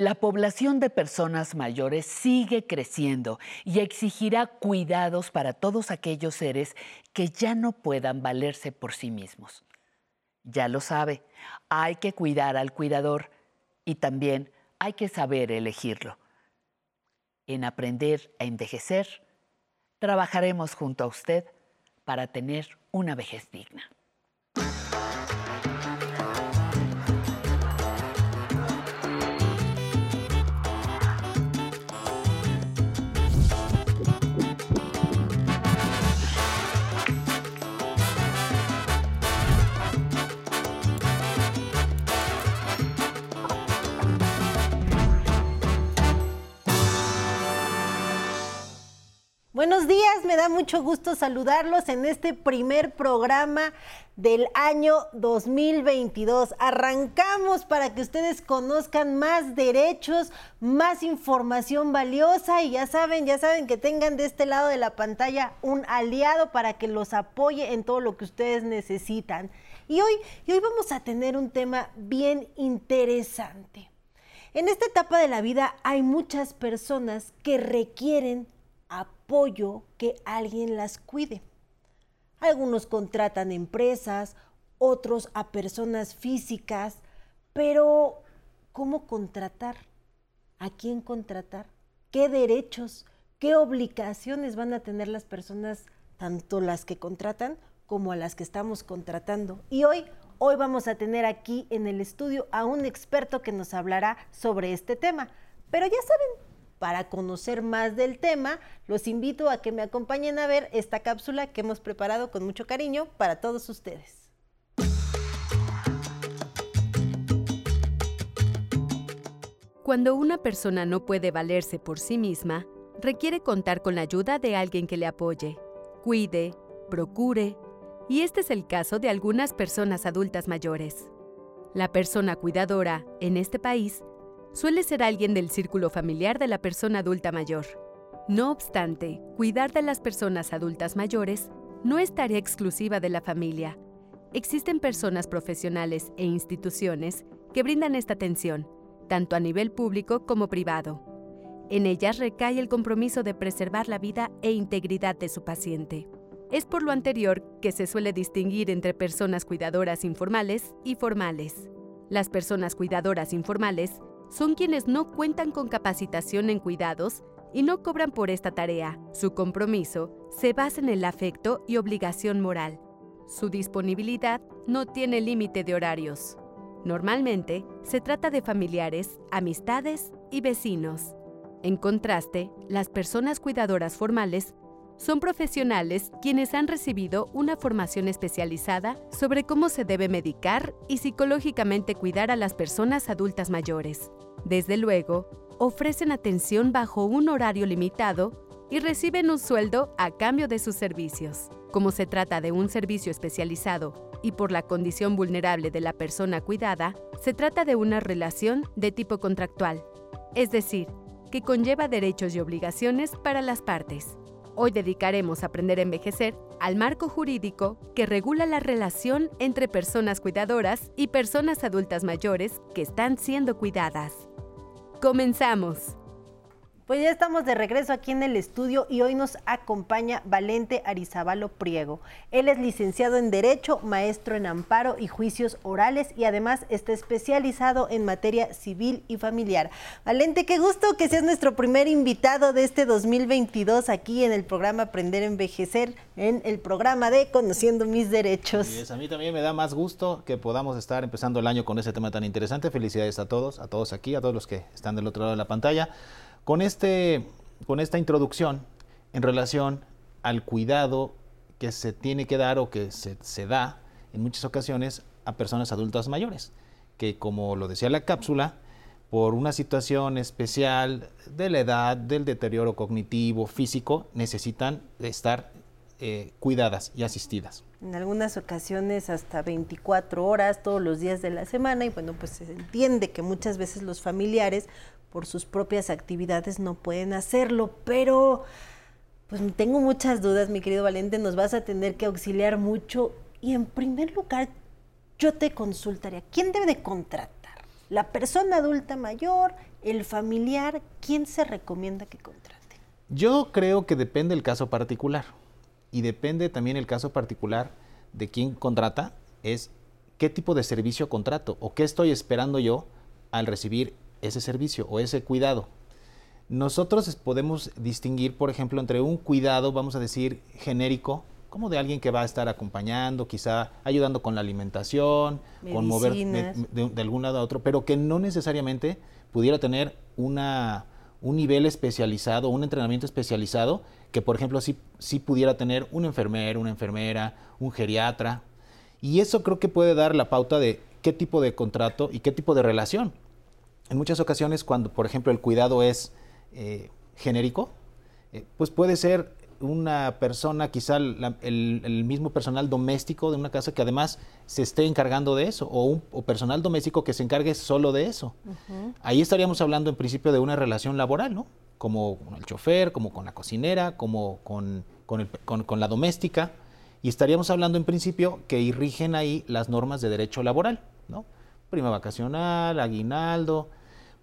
La población de personas mayores sigue creciendo y exigirá cuidados para todos aquellos seres que ya no puedan valerse por sí mismos. Ya lo sabe, hay que cuidar al cuidador y también hay que saber elegirlo. En aprender a envejecer, trabajaremos junto a usted para tener una vejez digna. Buenos días, me da mucho gusto saludarlos en este primer programa del año 2022. Arrancamos para que ustedes conozcan más derechos, más información valiosa y ya saben, ya saben que tengan de este lado de la pantalla un aliado para que los apoye en todo lo que ustedes necesitan. Y hoy, y hoy vamos a tener un tema bien interesante. En esta etapa de la vida hay muchas personas que requieren apoyo que alguien las cuide. Algunos contratan empresas, otros a personas físicas, pero ¿cómo contratar? ¿A quién contratar? ¿Qué derechos, qué obligaciones van a tener las personas, tanto las que contratan como a las que estamos contratando? Y hoy, hoy vamos a tener aquí en el estudio a un experto que nos hablará sobre este tema. Pero ya saben, para conocer más del tema, los invito a que me acompañen a ver esta cápsula que hemos preparado con mucho cariño para todos ustedes. Cuando una persona no puede valerse por sí misma, requiere contar con la ayuda de alguien que le apoye, cuide, procure, y este es el caso de algunas personas adultas mayores. La persona cuidadora, en este país, suele ser alguien del círculo familiar de la persona adulta mayor. No obstante, cuidar de las personas adultas mayores no es tarea exclusiva de la familia. Existen personas profesionales e instituciones que brindan esta atención, tanto a nivel público como privado. En ellas recae el compromiso de preservar la vida e integridad de su paciente. Es por lo anterior que se suele distinguir entre personas cuidadoras informales y formales. Las personas cuidadoras informales son quienes no cuentan con capacitación en cuidados y no cobran por esta tarea. Su compromiso se basa en el afecto y obligación moral. Su disponibilidad no tiene límite de horarios. Normalmente se trata de familiares, amistades y vecinos. En contraste, las personas cuidadoras formales son profesionales quienes han recibido una formación especializada sobre cómo se debe medicar y psicológicamente cuidar a las personas adultas mayores. Desde luego, ofrecen atención bajo un horario limitado y reciben un sueldo a cambio de sus servicios. Como se trata de un servicio especializado y por la condición vulnerable de la persona cuidada, se trata de una relación de tipo contractual, es decir, que conlleva derechos y obligaciones para las partes. Hoy dedicaremos a aprender a envejecer al marco jurídico que regula la relación entre personas cuidadoras y personas adultas mayores que están siendo cuidadas. Comenzamos. Pues ya estamos de regreso aquí en el estudio y hoy nos acompaña Valente Arizabalo Priego. Él es licenciado en Derecho, maestro en Amparo y Juicios Orales y además está especializado en materia civil y familiar. Valente, qué gusto que seas nuestro primer invitado de este 2022 aquí en el programa Aprender a Envejecer, en el programa de Conociendo mis Derechos. a mí también me da más gusto que podamos estar empezando el año con ese tema tan interesante. Felicidades a todos, a todos aquí, a todos los que están del otro lado de la pantalla con, este, con esta introducción en relación al cuidado que se tiene que dar o que se, se da en muchas ocasiones a personas adultas mayores, que como lo decía la cápsula, por una situación especial de la edad, del deterioro cognitivo, físico, necesitan estar eh, cuidadas y asistidas. En algunas ocasiones hasta 24 horas todos los días de la semana y bueno, pues se entiende que muchas veces los familiares por sus propias actividades no pueden hacerlo, pero pues tengo muchas dudas, mi querido Valente, nos vas a tener que auxiliar mucho y en primer lugar yo te consultaría, ¿quién debe de contratar? La persona adulta mayor, el familiar, ¿quién se recomienda que contrate? Yo creo que depende del caso particular y depende también el caso particular de quién contrata, es qué tipo de servicio contrato o qué estoy esperando yo al recibir ese servicio o ese cuidado. Nosotros podemos distinguir, por ejemplo, entre un cuidado, vamos a decir, genérico, como de alguien que va a estar acompañando, quizá ayudando con la alimentación, con mover de, algún lado a otro, pero que no necesariamente pudiera tener una, un nivel especializado, un entrenamiento especializado, que por ejemplo sí, sí pudiera tener un enfermero, una enfermera, un geriatra. Y eso creo que puede dar la pauta de qué tipo de contrato y qué tipo de relación. En muchas ocasiones, cuando por ejemplo el cuidado es eh, genérico, eh, pues puede ser una persona, quizá el, mismo personal doméstico de una casa que además se esté encargando de eso, o un personal doméstico que se encargue solo de eso. Ahí estaríamos hablando en principio de una relación laboral, ¿no? Como con el chofer, como con la cocinera, como con, con la doméstica, y estaríamos hablando en principio que irrigen ahí las normas de derecho laboral, ¿no? Prima vacacional, aguinaldo,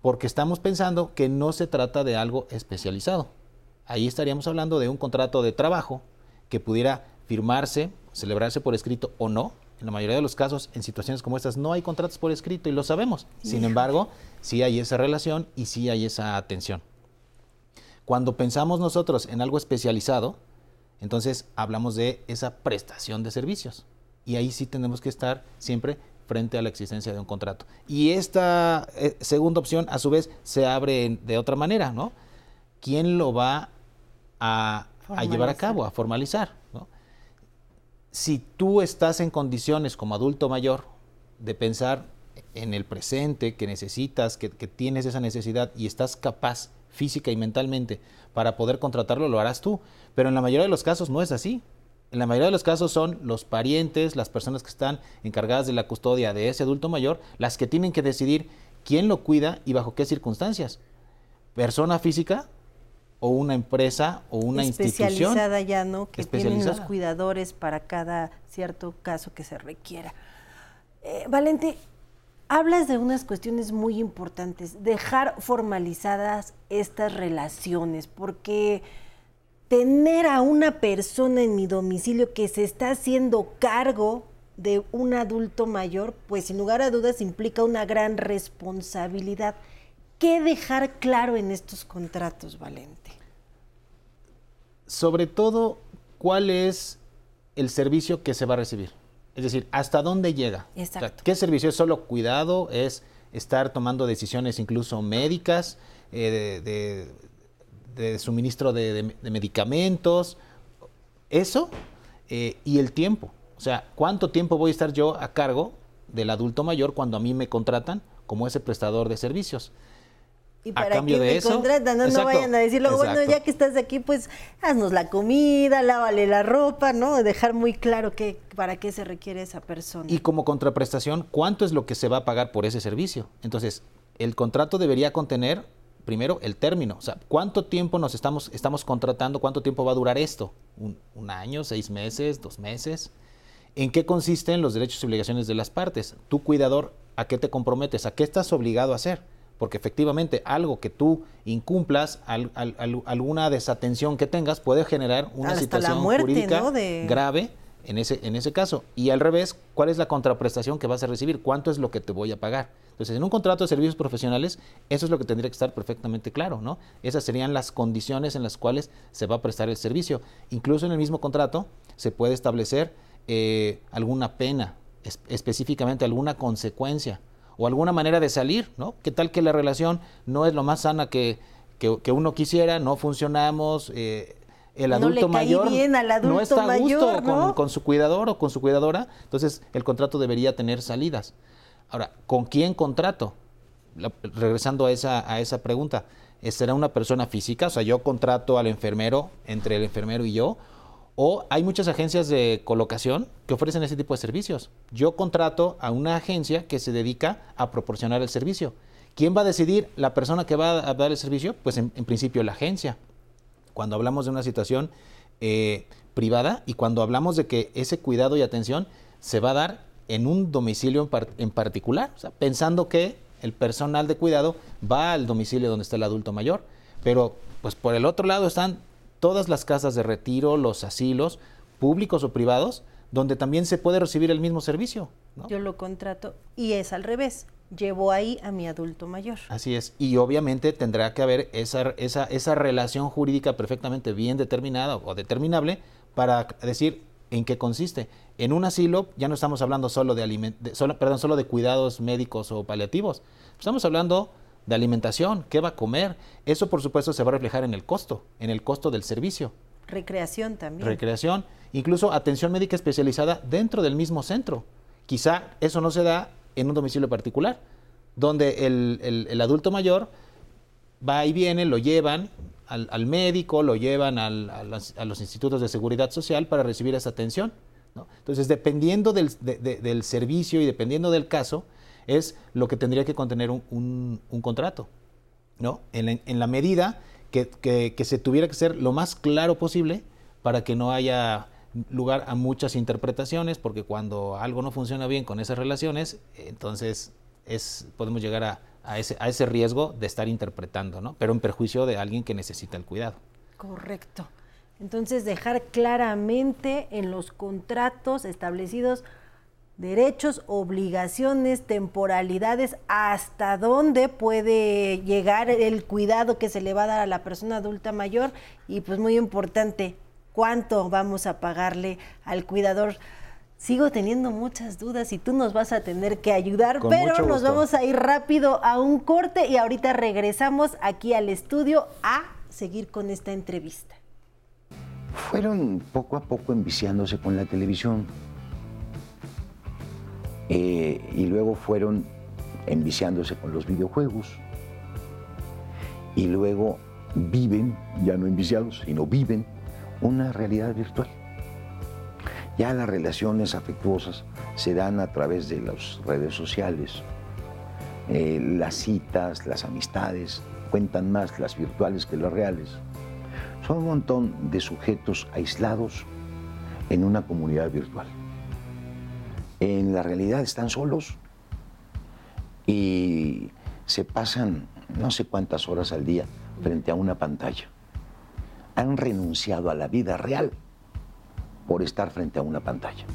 porque estamos pensando que no se trata de algo especializado ahí estaríamos hablando de un contrato de trabajo que pudiera firmarse, celebrarse por escrito o no. En la mayoría de los casos, en situaciones como estas, no hay contratos por escrito y lo sabemos. Sin embargo, sí hay esa relación y sí hay esa atención. Cuando pensamos nosotros en algo especializado, entonces hablamos de esa prestación de servicios. Y ahí sí tenemos que estar siempre frente a la existencia de un contrato. Y esta eh, segunda opción, a su vez, se abre de otra manera, ¿no? ¿Quién lo va a, llevar a cabo, a formalizar. Si tú estás en condiciones como adulto mayor de pensar en el presente, que necesitas, que, tienes esa necesidad y estás capaz física y mentalmente para poder contratarlo, lo harás tú. Pero en la mayoría de los casos no es así. En la mayoría de los casos son los parientes, las personas que están encargadas de la custodia de ese adulto mayor, las que tienen que decidir quién lo cuida y bajo qué circunstancias. Persona física o una empresa o una especializada ya, ¿no? Que tienen los cuidadores para cada cierto caso que se requiera. Eh, Valente, hablas de unas cuestiones muy importantes, dejar formalizadas estas relaciones, porque tener a una persona en mi domicilio que se está haciendo cargo de un adulto mayor, pues sin lugar a dudas implica una gran responsabilidad. ¿Qué dejar claro en estos contratos, Valente? Sobre todo, ¿cuál es el servicio que se va a recibir? Es decir, ¿hasta dónde llega? Exacto. ¿Qué servicio es solo cuidado? ¿Es estar tomando decisiones incluso médicas, eh, de, suministro de, medicamentos? Eso eh, y el tiempo. O sea, ¿cuánto tiempo voy a estar yo a cargo del adulto mayor cuando a mí me contratan como ese prestador de servicios? Y para cambio de me eso, contratan, ¿no? vayan a decir, bueno, ya que estás aquí, pues haznos la comida, lávale la ropa, ¿no? Dejar muy claro que, para qué se requiere esa persona. Y como contraprestación, ¿cuánto es lo que se va a pagar por ese servicio? Entonces, el contrato debería contener primero el término, o sea, ¿cuánto tiempo nos estamos, estamos contratando? ¿Cuánto tiempo va a durar esto? ¿Un, un año, seis meses, dos meses? ¿En qué consisten los derechos y obligaciones de las partes? Tu cuidador, ¿a qué te comprometes? ¿A qué estás obligado a hacer? porque efectivamente algo que tú incumplas, alguna desatención que tengas puede generar una situación jurídica grave en ese, en ese caso. Y al revés, ¿cuál es la contraprestación que vas a recibir? ¿Cuánto es lo que te voy a pagar? Entonces, en un contrato de servicios profesionales, eso es lo que tendría que estar perfectamente claro, ¿no? Esas serían las condiciones en las cuales se va a prestar el servicio. Incluso en el mismo contrato se puede establecer eh, alguna pena, específicamente alguna consecuencia o alguna manera de salir, ¿no? ¿Qué tal que la relación no es lo más sana que, que, uno quisiera, no funcionamos, eh, el adulto mayor no está a gusto Con, su cuidador o con su cuidadora, entonces el contrato debería tener salidas. Ahora, ¿con quién contrato? regresando a esa, a esa pregunta, ¿será una persona física? O sea, yo contrato al enfermero, entre el enfermero y yo, o hay muchas agencias de colocación que ofrecen ese tipo de servicios. Yo contrato a una agencia que se dedica a proporcionar el servicio. ¿Quién va a decidir la persona que va a dar el servicio? Pues en, principio la agencia. Cuando hablamos de una situación eh, privada y cuando hablamos de que ese cuidado y atención se va a dar en un domicilio en, particular, pensando que el personal de cuidado va al domicilio donde está el adulto mayor, pero pues por el otro lado están todas las casas de retiro, los asilos, públicos o privados, donde también se puede recibir el mismo servicio. Yo lo contrato y es al revés. Llevo ahí a mi adulto mayor. Así es. Y obviamente tendrá que haber esa, esa, esa relación jurídica perfectamente bien determinada o determinable para decir en qué consiste. En un asilo ya no estamos hablando solo de, solo, perdón, solo de cuidados médicos o paliativos. Estamos hablando de alimentación, qué va a comer. Eso por supuesto se va a reflejar en el costo, en el costo del servicio. Recreación también. Recreación, incluso atención médica especializada dentro del mismo centro. Quizá eso no se da en un domicilio particular, donde el, adulto mayor va y viene, lo llevan al, médico, lo llevan a, los, institutos de seguridad social para recibir esa atención. Entonces, dependiendo del, servicio y dependiendo del caso, es lo que tendría que contener un, contrato. ¿no? En, la, medida que, se tuviera que ser lo más claro posible para que no haya lugar a muchas interpretaciones, porque cuando algo no funciona bien con esas relaciones, entonces es, podemos llegar a, ese, a ese riesgo de estar interpretando, ¿no? pero en perjuicio de alguien que necesita el cuidado. Correcto. Entonces, dejar claramente en los contratos establecidos derechos, obligaciones, temporalidades, hasta dónde puede llegar el cuidado que se le va a dar a la persona adulta mayor y pues muy importante, cuánto vamos a pagarle al cuidador. Sigo teniendo muchas dudas y tú nos vas a tener que ayudar, pero nos vamos a ir rápido a un corte y ahorita regresamos aquí al estudio a seguir con esta entrevista. Fueron poco a poco enviciándose con la televisión eh, y luego fueron enviciándose con los videojuegos y luego viven, ya no enviciados, sino viven una realidad virtual. Ya las relaciones afectuosas se dan a través de las redes sociales. Eh, las citas, las amistades, cuentan más las virtuales que las reales. Son un montón de sujetos aislados en una comunidad virtual en la realidad están solos y se pasan no sé cuántas horas al día frente a una pantalla. Han renunciado a la vida real por estar frente a una pantalla.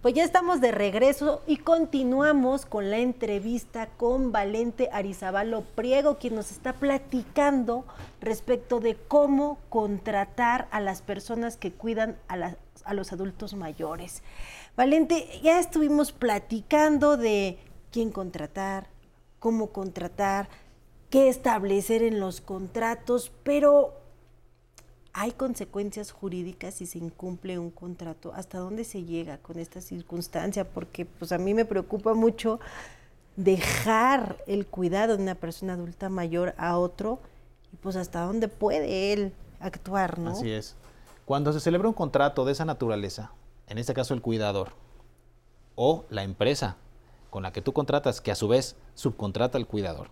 Pues ya estamos de regreso y continuamos con la entrevista con Valente Arizabalo Priego, quien nos está platicando respecto de cómo contratar a las personas que cuidan a, a los adultos mayores. Valente, ya estuvimos platicando de quién contratar, cómo contratar, qué establecer en los contratos, pero hay consecuencias jurídicas si se incumple un contrato. ¿Hasta dónde se llega con esta circunstancia? Porque pues a mí me preocupa mucho dejar el cuidado de una persona adulta mayor a otro y pues hasta dónde puede él actuar, ¿no? Así es. Cuando se celebra un contrato de esa naturaleza, en este caso el cuidador o la empresa con la que tú contratas, que a su vez subcontrata al cuidador,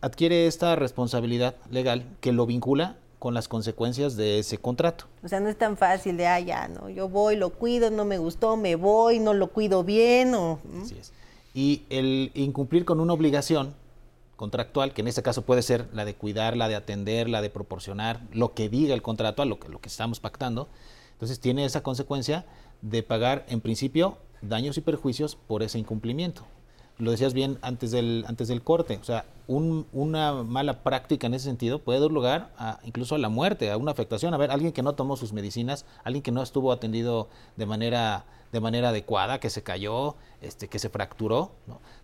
adquiere esta responsabilidad legal que lo vincula con las consecuencias de ese contrato. O sea, no es tan fácil de, ah, ya, no, yo voy, lo cuido, no me gustó, me voy, no lo cuido bien, o... Así es. Y el incumplir con una obligación contractual, que en este caso puede ser la de cuidar, la de atender, la de proporcionar, lo que diga el contrato, a lo que, lo que estamos pactando, entonces tiene esa consecuencia de pagar, en principio, daños y perjuicios por ese incumplimiento lo decías bien antes del, antes del corte, o sea, una mala práctica en ese sentido puede dar lugar a, incluso a la muerte, a una afectación. A ver, alguien que no tomó sus medicinas, alguien que no estuvo atendido de manera, de manera adecuada, que se cayó, este, que se fracturó.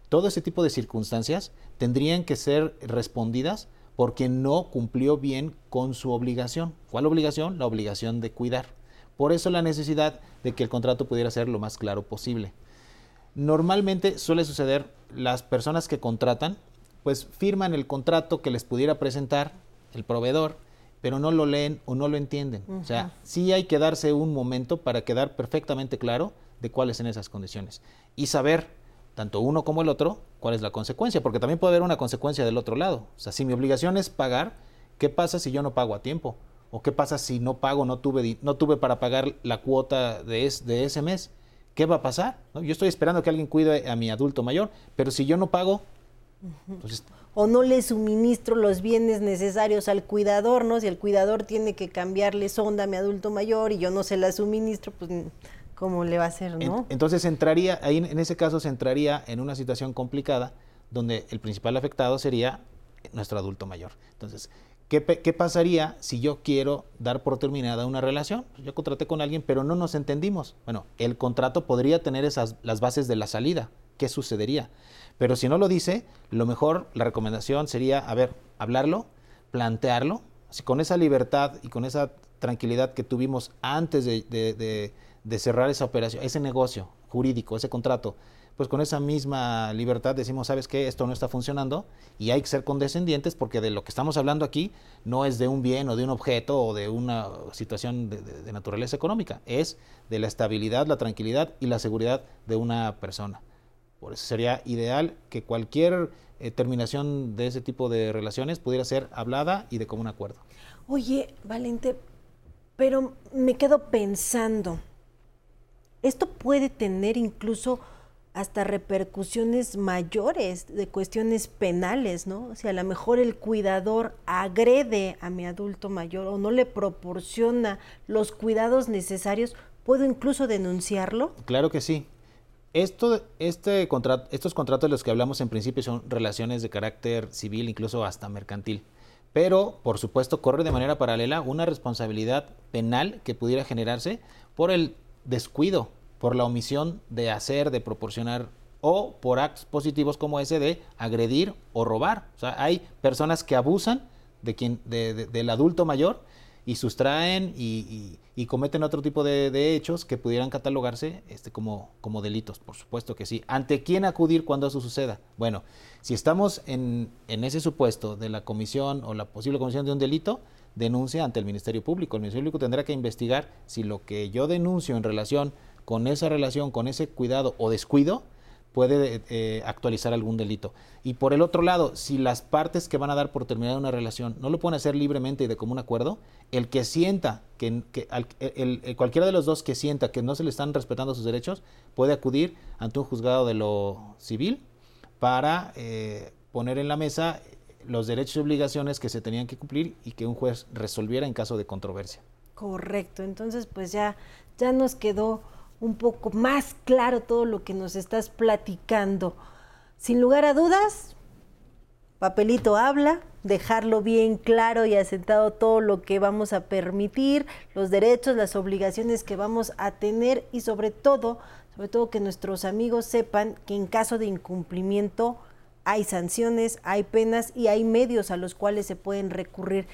Todo ese tipo de circunstancias tendrían que ser respondidas porque no cumplió bien con su obligación. ¿Cuál obligación? La obligación de cuidar. Por eso la necesidad de que el contrato pudiera ser lo más claro posible. Normalmente suele suceder, las personas que contratan, pues firman el contrato que les pudiera presentar el proveedor, pero no lo leen o no lo entienden. O sea, sí hay que darse un momento para quedar perfectamente claro de cuáles son esas condiciones y saber, tanto uno como el otro, cuál es la consecuencia, porque también puede haber una consecuencia del otro lado. O sea, si mi obligación es pagar, ¿qué pasa si yo no pago a tiempo? ¿O qué pasa si no pago, no tuve, no tuve para pagar la cuota de, de ese mes? ¿Qué va a pasar? Yo estoy esperando que alguien cuide a mi adulto mayor, pero si yo no pago, o no le suministro los bienes necesarios al cuidador, ¿no? Si el cuidador tiene que cambiarle sonda a mi adulto mayor y yo no se la suministro, pues cómo le va a hacer, ¿no? Entonces entraría, ahí en ese caso se entraría en una situación complicada donde el principal afectado sería nuestro adulto mayor. Entonces, ¿qué, pasaría si yo quiero dar por terminada una relación? Yo contraté con alguien, pero no nos entendimos. Bueno, el contrato podría tener esas las bases de la salida. ¿Qué sucedería? Pero si no lo dice, lo mejor, la recomendación sería, a ver, hablarlo, plantearlo, así, con esa libertad y con esa tranquilidad que tuvimos antes de, cerrar esa operación, ese negocio jurídico, ese contrato, pues con esa misma libertad decimos, sabes qué, esto no está funcionando y hay que ser condescendientes porque de lo que estamos hablando aquí no es de un bien o de un objeto o de una situación de naturaleza económica, es de la estabilidad, la tranquilidad y la seguridad de una persona. Por eso sería ideal que cualquier eh, terminación de ese tipo de relaciones pudiera ser hablada y de común acuerdo. Oye, Valente, pero me quedo pensando, esto puede tener incluso hasta repercusiones mayores de cuestiones penales, ¿no? O sea, a lo mejor el cuidador agrede a mi adulto mayor o no le proporciona los cuidados necesarios, ¿puedo incluso denunciarlo? Claro que sí. Esto, este contrato, estos contratos de los que hablamos en principio son relaciones de carácter civil, incluso hasta mercantil. Pero, por supuesto, corre de manera paralela una responsabilidad penal que pudiera generarse por el descuido, por la omisión de hacer, de proporcionar o por actos positivos como ese de agredir o robar. O sea, hay personas que abusan de quien, del adulto mayor y sustraen y, cometen otro tipo de, hechos que pudieran catalogarse este, como, como delitos, por supuesto que sí. ¿Ante quién acudir cuando eso suceda? Bueno, si estamos en, en ese supuesto de la comisión o la posible comisión de un delito, denuncia ante el Ministerio Público. El Ministerio Público tendrá que investigar si lo que yo denuncio en relación con esa relación, con ese cuidado o descuido, puede eh, actualizar algún delito. Y por el otro lado, si las partes que van a dar por terminada una relación no lo pueden hacer libremente y de común acuerdo, el que sienta que, el, cualquiera de los dos que sienta que no se le están respetando sus derechos puede acudir ante un juzgado de lo civil para eh, poner en la mesa los derechos y obligaciones que se tenían que cumplir y que un juez resolviera en caso de controversia. Correcto, entonces pues ya, ya nos quedó un poco más claro todo lo que nos estás platicando. Sin lugar a dudas, papelito habla, dejarlo bien claro y asentado todo lo que vamos a permitir, los derechos, las obligaciones que vamos a tener y sobre todo, sobre todo que nuestros amigos sepan que en caso de incumplimiento hay sanciones, hay penas y hay medios a los cuales se pueden recurrir.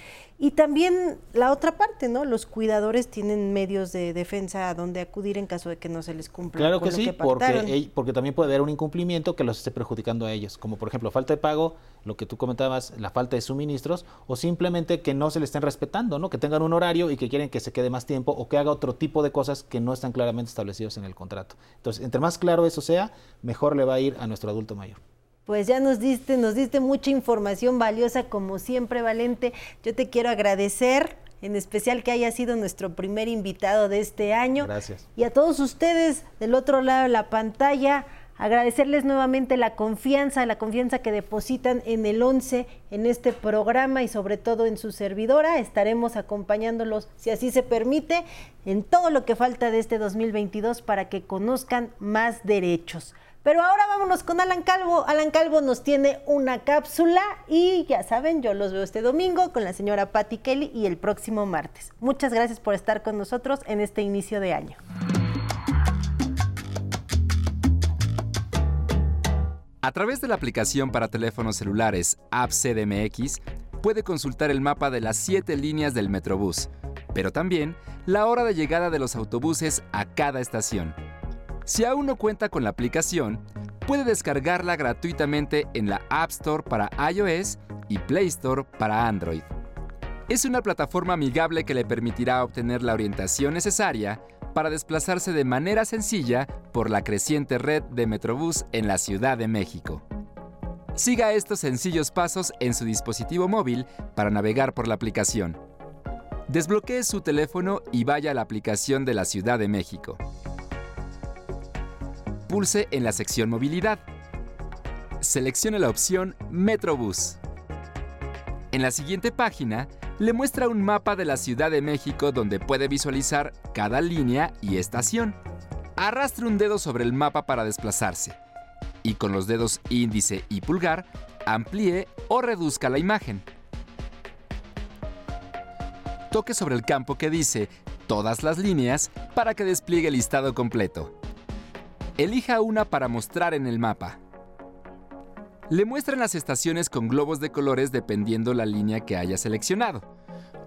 Y también la otra parte, ¿no? Los cuidadores tienen medios de defensa a donde acudir en caso de que no se les cumpla. Claro que sí, porque, porque también puede haber un incumplimiento que los esté perjudicando a ellos, como por ejemplo falta de pago, lo que tú comentabas, la falta de suministros, o simplemente que no se le estén respetando, ¿no? Que tengan un horario y que quieren que se quede más tiempo o que haga otro tipo de cosas que no están claramente establecidos en el contrato. Entonces, entre más claro eso sea, mejor le va a ir a nuestro adulto mayor pues ya nos diste, nos diste mucha información valiosa como siempre, Valente. Yo te quiero agradecer, en especial que haya sido nuestro primer invitado de este año. Gracias. Y a todos ustedes del otro lado de la pantalla, agradecerles nuevamente la confianza, la confianza que depositan en el 11, en este programa y sobre todo en su servidora. Estaremos acompañándolos, si así se permite, en todo lo que falta de este 2022 para que conozcan más derechos. Pero ahora vámonos con Alan Calvo. Alan Calvo nos tiene una cápsula y ya saben, yo los veo este domingo con la señora Patty Kelly y el próximo martes. Muchas gracias por estar con nosotros en este inicio de año. A través de la aplicación para teléfonos celulares App CDMX, puede consultar el mapa de las siete líneas del Metrobús, pero también la hora de llegada de los autobuses a cada estación si aún no cuenta con la aplicación, puede descargarla gratuitamente en la App Store para iOS y Play Store para Android. Es una plataforma amigable que le permitirá obtener la orientación necesaria para desplazarse de manera sencilla por la creciente red de Metrobús en la Ciudad de México. Siga estos sencillos pasos en su dispositivo móvil para navegar por la aplicación. Desbloquee su teléfono y vaya a la aplicación de la Ciudad de México. Pulse en la sección Movilidad. Seleccione la opción Metrobús. En la siguiente página, le muestra un mapa de la Ciudad de México donde puede visualizar cada línea y estación. Arrastre un dedo sobre el mapa para desplazarse y con los dedos índice y pulgar amplíe o reduzca la imagen. Toque sobre el campo que dice todas las líneas para que despliegue el listado completo. Elija una para mostrar en el mapa. Le muestran las estaciones con globos de colores dependiendo la línea que haya seleccionado.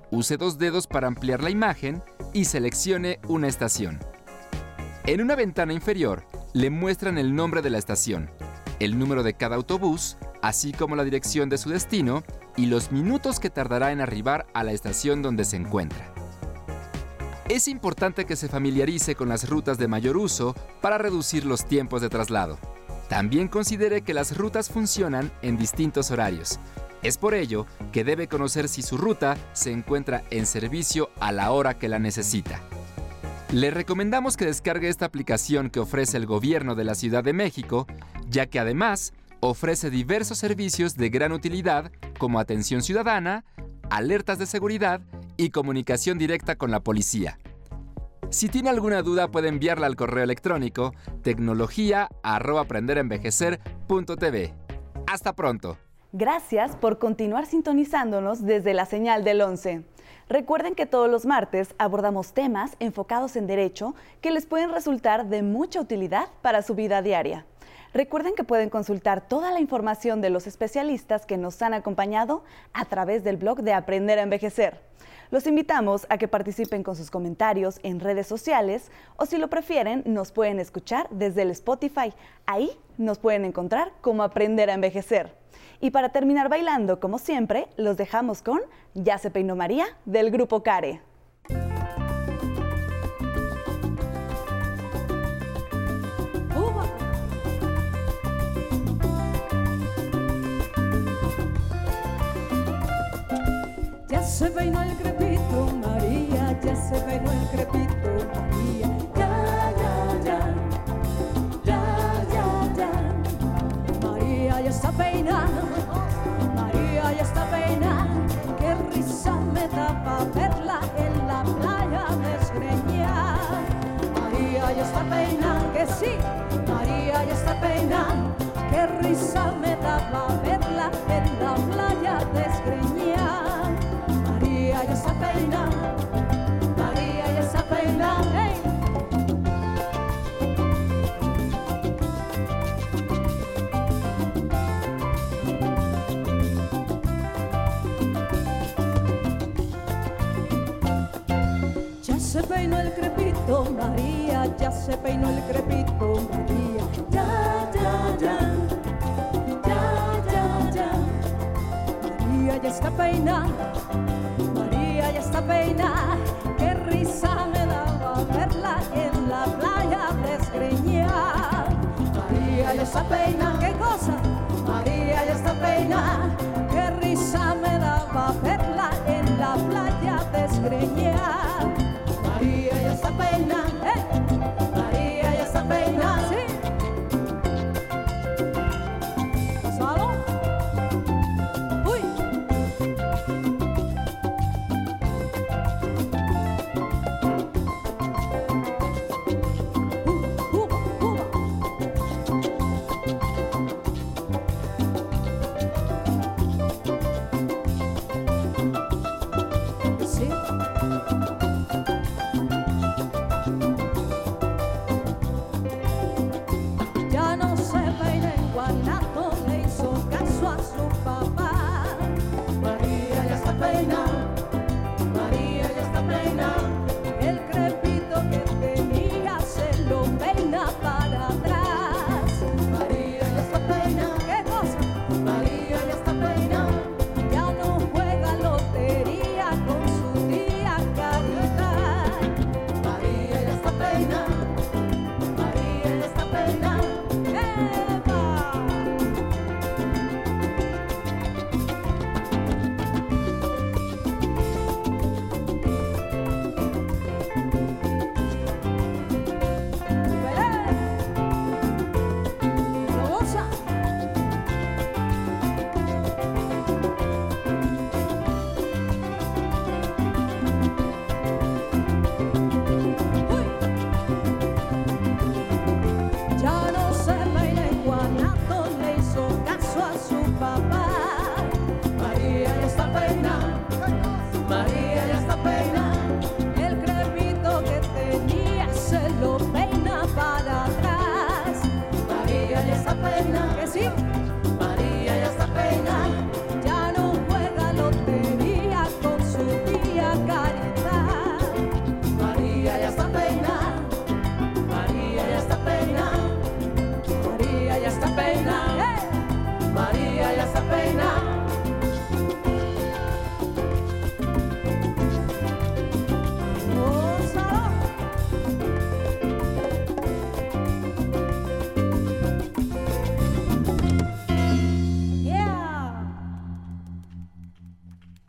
Use dos dedos para ampliar la imagen y seleccione una estación. En una ventana inferior, le muestran el nombre de la estación, el número de cada autobús, así como la dirección de su destino y los minutos que tardará en arribar a la estación donde se encuentra. Es importante que se familiarice con las rutas de mayor uso para reducir los tiempos de traslado. También considere que las rutas funcionan en distintos horarios. Es por ello que debe conocer si su ruta se encuentra en servicio a la hora que la necesita. Le recomendamos que descargue esta aplicación que ofrece el gobierno de la Ciudad de México, ya que además ofrece diversos servicios de gran utilidad como atención ciudadana, alertas de seguridad y comunicación directa con la policía. Si tiene alguna duda puede enviarla al correo electrónico tecnología@aprenderenvejecer.tv. Hasta pronto. Gracias por continuar sintonizándonos desde la señal del 11. Recuerden que todos los martes abordamos temas enfocados en derecho que les pueden resultar de mucha utilidad para su vida diaria. Recuerden que pueden consultar toda la información de los especialistas que nos han acompañado a través del blog de Aprender a Envejecer. Los invitamos a que participen con sus comentarios en redes sociales o si lo prefieren nos pueden escuchar desde el Spotify. Ahí nos pueden encontrar como Aprender a Envejecer. Y para terminar bailando, como siempre, los dejamos con Ya se María del grupo Care. Se peinó el crepito, María, ya se peinó el crepito, María. Ya, ya, ya, ya, ya, ya. María ya está peinada, María ya está peinada. Qué risa me da pa' verla en la playa desgreñada. María ya está peinada, que sí, María ya está peinada. Se peinó el crepito, María. Ya, ya, ya, ya, ya, ya. María ya está peinada, María ya está peinada. Qué risa me daba verla en la playa desgreñada. María ya está peinada, qué cosa. María ya está peinada. sua sua